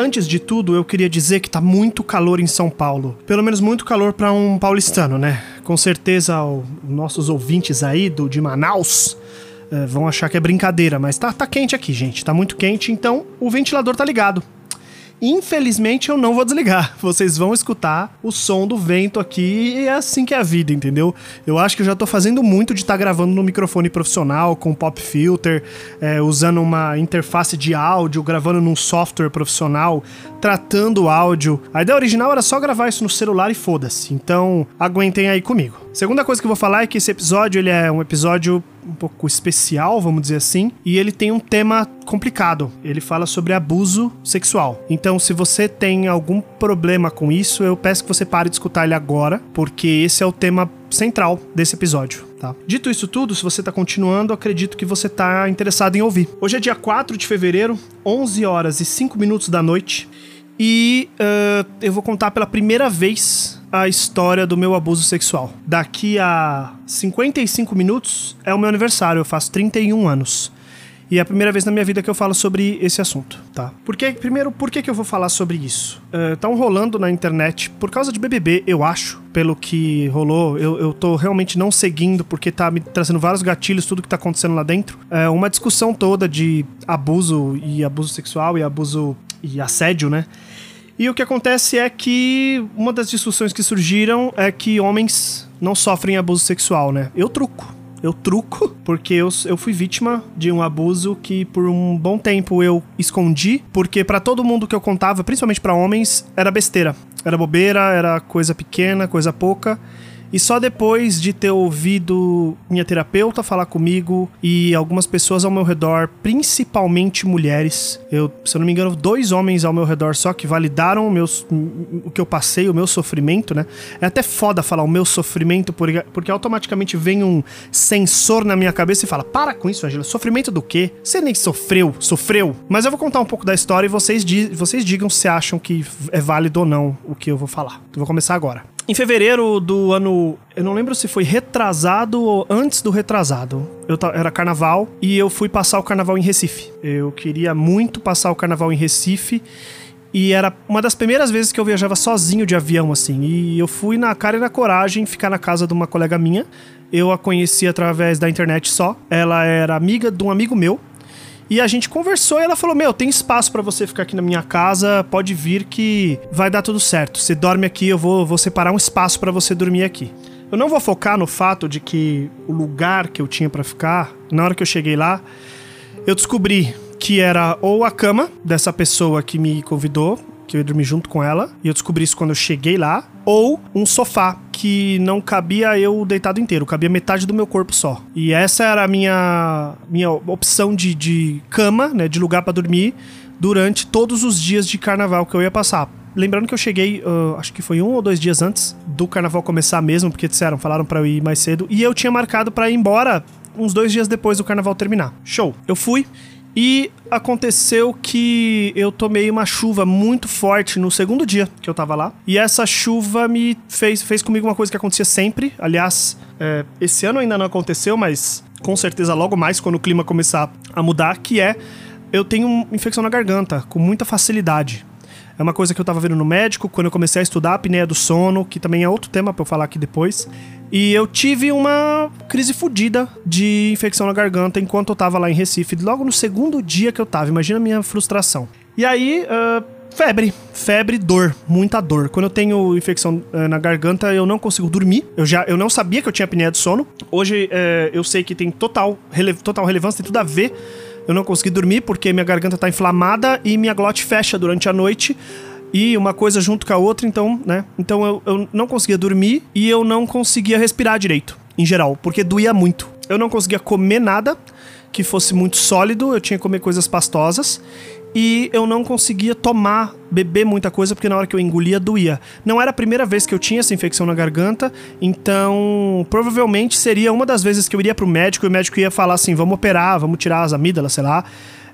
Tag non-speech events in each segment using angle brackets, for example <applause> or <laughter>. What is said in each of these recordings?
Antes de tudo, eu queria dizer que tá muito calor em São Paulo. Pelo menos muito calor para um paulistano, né? Com certeza os nossos ouvintes aí do de Manaus eh, vão achar que é brincadeira, mas tá, tá quente aqui, gente. Tá muito quente, então o ventilador tá ligado. Infelizmente eu não vou desligar. Vocês vão escutar o som do vento aqui e é assim que é a vida, entendeu? Eu acho que eu já tô fazendo muito de estar tá gravando no microfone profissional, com pop filter, é, usando uma interface de áudio, gravando num software profissional, tratando o áudio. A ideia original era só gravar isso no celular e foda-se. Então aguentem aí comigo. Segunda coisa que eu vou falar é que esse episódio ele é um episódio um pouco especial, vamos dizer assim, e ele tem um tema complicado. Ele fala sobre abuso sexual. Então, se você tem algum problema com isso, eu peço que você pare de escutar ele agora, porque esse é o tema central desse episódio. Tá. Dito isso tudo, se você está continuando, acredito que você está interessado em ouvir. Hoje é dia 4 de fevereiro, 11 horas e 5 minutos da noite, e uh, eu vou contar pela primeira vez a história do meu abuso sexual. Daqui a 55 minutos é o meu aniversário, eu faço 31 anos. E é a primeira vez na minha vida que eu falo sobre esse assunto, tá? Porque, primeiro, por que, que eu vou falar sobre isso? Estão uh, rolando na internet, por causa de BBB, eu acho, pelo que rolou, eu, eu tô realmente não seguindo, porque tá me trazendo vários gatilhos, tudo que tá acontecendo lá dentro. É uma discussão toda de abuso e abuso sexual e abuso e assédio, né? E o que acontece é que uma das discussões que surgiram é que homens não sofrem abuso sexual, né? Eu truco. Eu truco porque eu, eu fui vítima de um abuso que por um bom tempo eu escondi, porque para todo mundo que eu contava, principalmente para homens, era besteira. Era bobeira, era coisa pequena, coisa pouca. E só depois de ter ouvido minha terapeuta falar comigo e algumas pessoas ao meu redor, principalmente mulheres, eu, se eu não me engano, dois homens ao meu redor só que validaram o, meu, o que eu passei, o meu sofrimento, né? É até foda falar o meu sofrimento, porque, porque automaticamente vem um sensor na minha cabeça e fala: Para com isso, Angela, sofrimento do quê? Você nem sofreu, sofreu. Mas eu vou contar um pouco da história e vocês, vocês digam se acham que é válido ou não o que eu vou falar. Eu vou começar agora. Em fevereiro do ano. Eu não lembro se foi retrasado ou antes do retrasado. Eu era carnaval e eu fui passar o carnaval em Recife. Eu queria muito passar o carnaval em Recife. E era uma das primeiras vezes que eu viajava sozinho de avião, assim. E eu fui na cara e na coragem ficar na casa de uma colega minha. Eu a conheci através da internet só. Ela era amiga de um amigo meu. E a gente conversou e ela falou: Meu, tem espaço para você ficar aqui na minha casa, pode vir que vai dar tudo certo. Você dorme aqui, eu vou, vou separar um espaço para você dormir aqui. Eu não vou focar no fato de que o lugar que eu tinha para ficar, na hora que eu cheguei lá, eu descobri que era ou a cama dessa pessoa que me convidou, que eu ia dormir junto com ela, e eu descobri isso quando eu cheguei lá, ou um sofá que não cabia eu deitado inteiro, cabia metade do meu corpo só. E essa era a minha, minha opção de, de cama, né, de lugar para dormir, durante todos os dias de carnaval que eu ia passar. Lembrando que eu cheguei, uh, acho que foi um ou dois dias antes do carnaval começar mesmo, porque disseram, falaram para eu ir mais cedo, e eu tinha marcado para ir embora uns dois dias depois do carnaval terminar. Show. Eu fui e aconteceu que eu tomei uma chuva muito forte no segundo dia que eu tava lá. E essa chuva me fez, fez comigo uma coisa que acontecia sempre. Aliás, é, esse ano ainda não aconteceu, mas com certeza logo mais quando o clima começar a mudar, que é eu tenho infecção na garganta com muita facilidade. É uma coisa que eu tava vendo no médico quando eu comecei a estudar a apneia do sono, que também é outro tema para eu falar aqui depois. E eu tive uma crise fodida de infecção na garganta enquanto eu tava lá em Recife, logo no segundo dia que eu tava. Imagina a minha frustração. E aí, uh, febre. Febre, dor, muita dor. Quando eu tenho infecção uh, na garganta, eu não consigo dormir. Eu já eu não sabia que eu tinha apneia do sono. Hoje uh, eu sei que tem total, rele total relevância, tem tudo a ver. Eu não consegui dormir porque minha garganta tá inflamada e minha glote fecha durante a noite e uma coisa junto com a outra, então, né? Então eu, eu não conseguia dormir e eu não conseguia respirar direito, em geral, porque doía muito. Eu não conseguia comer nada que fosse muito sólido, eu tinha que comer coisas pastosas e eu não conseguia tomar, beber muita coisa, porque na hora que eu engolia doía. Não era a primeira vez que eu tinha essa infecção na garganta, então provavelmente seria uma das vezes que eu iria pro médico e o médico ia falar assim: vamos operar, vamos tirar as amígdalas, sei lá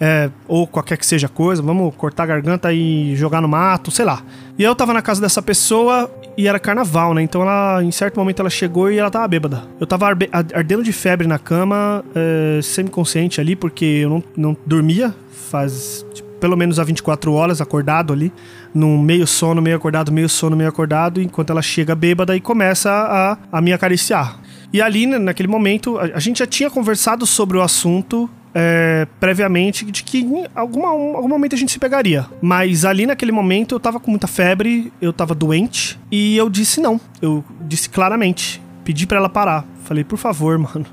é, ou qualquer que seja coisa, vamos cortar a garganta e jogar no mato, sei lá. E eu tava na casa dessa pessoa e era carnaval, né? Então ela, em certo momento, ela chegou e ela tava bêbada. Eu tava ardendo de febre na cama, é, semi-consciente ali, porque eu não, não dormia faz pelo menos há 24 horas acordado ali, num meio sono, meio acordado, meio sono, meio acordado, enquanto ela chega bêbada e começa a, a me acariciar. E ali, né, naquele momento, a, a gente já tinha conversado sobre o assunto é, previamente de que em alguma, algum momento a gente se pegaria. Mas ali naquele momento eu tava com muita febre, eu tava doente e eu disse não. Eu disse claramente. Pedi para ela parar. Falei, por favor, <laughs> mano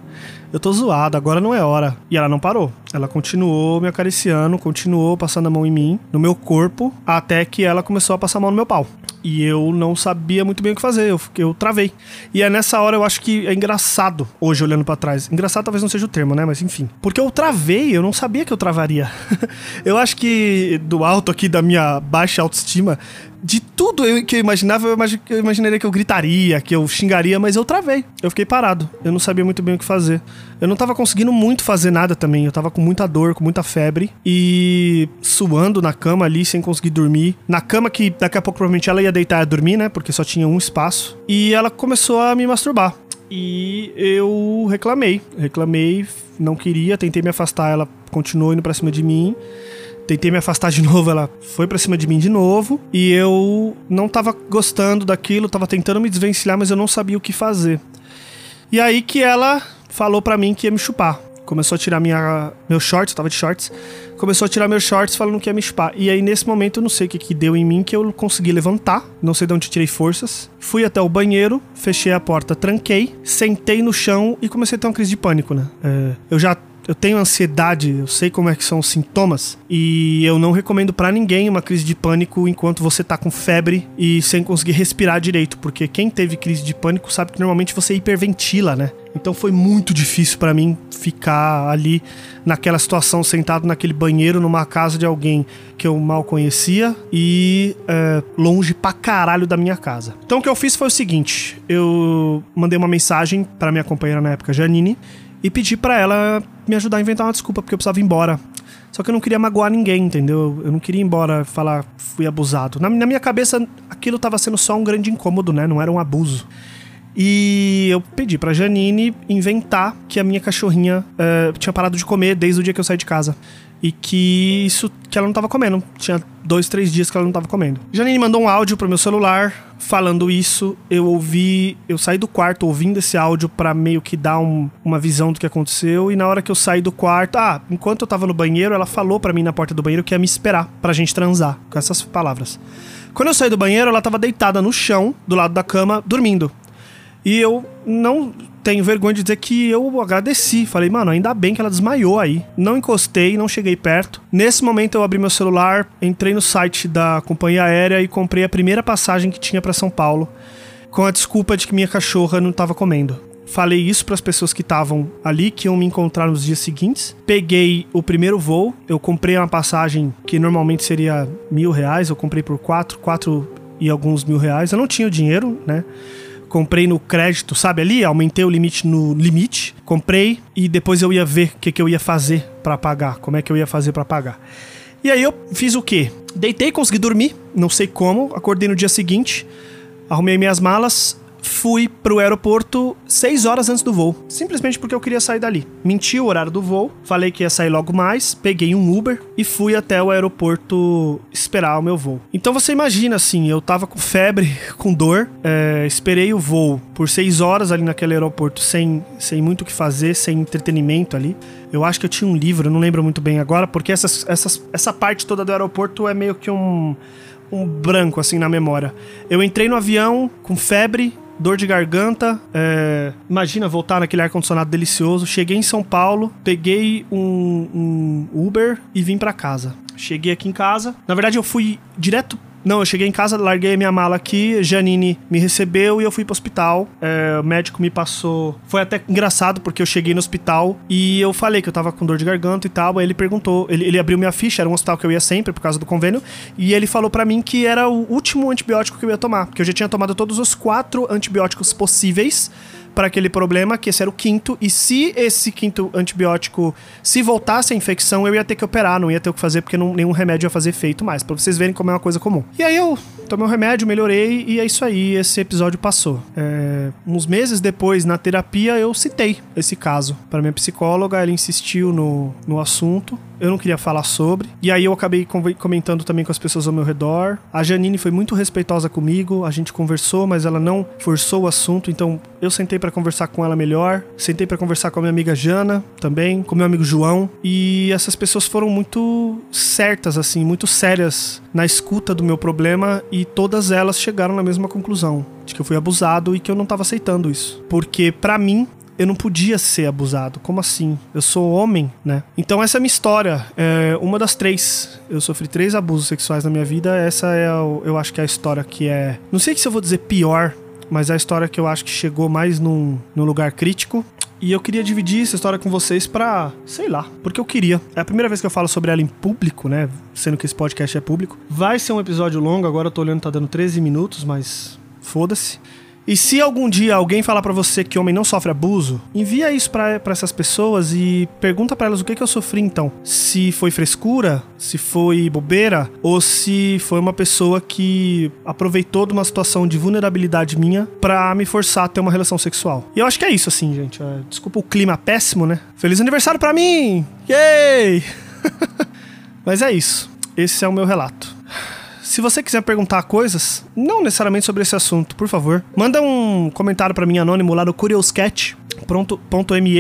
eu tô zoado, agora não é hora. E ela não parou. Ela continuou me acariciando, continuou passando a mão em mim, no meu corpo, até que ela começou a passar a mão no meu pau. E eu não sabia muito bem o que fazer, eu, eu travei. E é nessa hora eu acho que é engraçado, hoje olhando para trás. Engraçado talvez não seja o termo, né? Mas enfim. Porque eu travei, eu não sabia que eu travaria. <laughs> eu acho que do alto aqui da minha baixa autoestima, de tudo que eu imaginava, eu imaginaria que eu gritaria, que eu xingaria, mas eu travei. Eu fiquei parado. Eu não sabia muito bem o que fazer. Eu não tava conseguindo muito fazer nada também. Eu tava com muita dor, com muita febre e suando na cama ali, sem conseguir dormir. Na cama que daqui a pouco provavelmente ela ia deitar e dormir, né? Porque só tinha um espaço. E ela começou a me masturbar. E eu reclamei. Reclamei, não queria, tentei me afastar, ela continuou indo pra cima de mim. Tentei me afastar de <laughs> novo, ela foi para cima de mim de novo. E eu não tava gostando daquilo, tava tentando me desvencilhar, mas eu não sabia o que fazer. E aí que ela falou para mim que ia me chupar. Começou a tirar minha, meu shorts, eu tava de shorts. Começou a tirar meus shorts falando que ia me chupar. E aí, nesse momento, eu não sei o que, que deu em mim, que eu consegui levantar. Não sei de onde tirei forças. Fui até o banheiro, fechei a porta, tranquei, sentei no chão e comecei a ter uma crise de pânico, né? É, eu já eu tenho ansiedade, eu sei como é que são os sintomas e eu não recomendo para ninguém uma crise de pânico enquanto você tá com febre e sem conseguir respirar direito, porque quem teve crise de pânico sabe que normalmente você hiperventila, né? Então foi muito difícil para mim ficar ali naquela situação, sentado naquele banheiro numa casa de alguém que eu mal conhecia e é, longe pra caralho da minha casa. Então o que eu fiz foi o seguinte: eu mandei uma mensagem para minha companheira na época, Janine, e pedi para ela me ajudar a inventar uma desculpa, porque eu precisava ir embora. Só que eu não queria magoar ninguém, entendeu? Eu não queria ir embora falar fui abusado. Na, na minha cabeça, aquilo tava sendo só um grande incômodo, né? Não era um abuso. E eu pedi pra Janine inventar que a minha cachorrinha uh, tinha parado de comer desde o dia que eu saí de casa e que isso que ela não tava comendo. Tinha dois, três dias que ela não tava comendo. Janine mandou um áudio pro meu celular falando isso. Eu ouvi, eu saí do quarto ouvindo esse áudio para meio que dar um, uma visão do que aconteceu. E na hora que eu saí do quarto, ah, enquanto eu tava no banheiro, ela falou para mim na porta do banheiro que ia me esperar pra gente transar, com essas palavras. Quando eu saí do banheiro, ela tava deitada no chão, do lado da cama, dormindo. E eu não tenho vergonha de dizer que eu agradeci. Falei, mano, ainda bem que ela desmaiou aí. Não encostei, não cheguei perto. Nesse momento eu abri meu celular, entrei no site da companhia aérea e comprei a primeira passagem que tinha para São Paulo, com a desculpa de que minha cachorra não estava comendo. Falei isso para as pessoas que estavam ali, que iam me encontrar nos dias seguintes. Peguei o primeiro voo. Eu comprei uma passagem que normalmente seria mil reais. Eu comprei por quatro, quatro e alguns mil reais. Eu não tinha o dinheiro, né? Comprei no crédito, sabe ali? Aumentei o limite no limite, comprei e depois eu ia ver o que, que eu ia fazer para pagar, como é que eu ia fazer para pagar. E aí eu fiz o quê? Deitei, consegui dormir, não sei como, acordei no dia seguinte, arrumei minhas malas, fui pro aeroporto seis horas antes do voo. Simplesmente porque eu queria sair dali. Menti o horário do voo, falei que ia sair logo mais, peguei um Uber e fui até o aeroporto esperar o meu voo. Então você imagina assim, eu tava com febre, <laughs> com dor, é, esperei o voo por seis horas ali naquele aeroporto sem, sem muito o que fazer, sem entretenimento ali. Eu acho que eu tinha um livro, eu não lembro muito bem agora, porque essas, essas, essa parte toda do aeroporto é meio que um um branco assim na memória. Eu entrei no avião com febre, dor de garganta. É... Imagina voltar naquele ar-condicionado delicioso. Cheguei em São Paulo, peguei um, um Uber e vim para casa. Cheguei aqui em casa. Na verdade, eu fui direto não, eu cheguei em casa, larguei minha mala aqui, Janine me recebeu e eu fui pro hospital. É, o médico me passou. Foi até engraçado, porque eu cheguei no hospital e eu falei que eu tava com dor de garganta e tal. Aí ele perguntou, ele, ele abriu minha ficha, era um hospital que eu ia sempre por causa do convênio, e ele falou para mim que era o último antibiótico que eu ia tomar, porque eu já tinha tomado todos os quatro antibióticos possíveis para aquele problema, que esse era o quinto, e se esse quinto antibiótico, se voltasse a infecção, eu ia ter que operar, não ia ter o que fazer, porque não, nenhum remédio ia fazer efeito mais, para vocês verem como é uma coisa comum. E aí eu tomei um remédio, melhorei e é isso aí. Esse episódio passou. É, uns meses depois, na terapia, eu citei esse caso para minha psicóloga. Ela insistiu no, no assunto eu não queria falar sobre. E aí eu acabei comentando também com as pessoas ao meu redor. A Janine foi muito respeitosa comigo, a gente conversou, mas ela não forçou o assunto, então eu sentei para conversar com ela melhor. Sentei para conversar com a minha amiga Jana também, com meu amigo João, e essas pessoas foram muito certas assim, muito sérias na escuta do meu problema e todas elas chegaram na mesma conclusão, de que eu fui abusado e que eu não estava aceitando isso. Porque para mim eu não podia ser abusado. Como assim? Eu sou homem, né? Então essa é a minha história. É uma das três. Eu sofri três abusos sexuais na minha vida. Essa é, o, eu acho que é a história que é. Não sei se eu vou dizer pior, mas é a história que eu acho que chegou mais num, num lugar crítico. E eu queria dividir essa história com vocês pra, sei lá, porque eu queria. É a primeira vez que eu falo sobre ela em público, né? Sendo que esse podcast é público. Vai ser um episódio longo, agora eu tô olhando, tá dando 13 minutos, mas foda-se. E se algum dia alguém falar para você que homem não sofre abuso, envia isso para essas pessoas e pergunta para elas o que, que eu sofri então. Se foi frescura, se foi bobeira, ou se foi uma pessoa que aproveitou de uma situação de vulnerabilidade minha para me forçar a ter uma relação sexual. E eu acho que é isso, assim, gente. É, desculpa o clima péssimo, né? Feliz aniversário para mim! Yay! <laughs> Mas é isso. Esse é o meu relato. Se você quiser perguntar coisas, não necessariamente sobre esse assunto, por favor, manda um comentário para mim anônimo lá no curioscat.me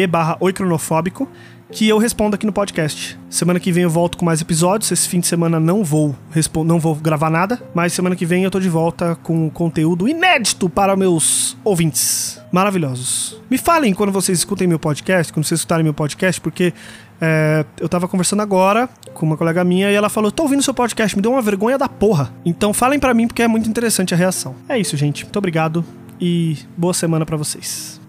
barra oicronofóbico que eu respondo aqui no podcast. Semana que vem eu volto com mais episódios. Esse fim de semana não vou não vou gravar nada, mas semana que vem eu tô de volta com conteúdo inédito para meus ouvintes maravilhosos. Me falem quando vocês escutem meu podcast, quando vocês escutarem meu podcast, porque é, eu tava conversando agora com uma colega minha e ela falou: tô ouvindo seu podcast, me deu uma vergonha da porra. Então falem para mim porque é muito interessante a reação. É isso, gente. Muito obrigado e boa semana para vocês.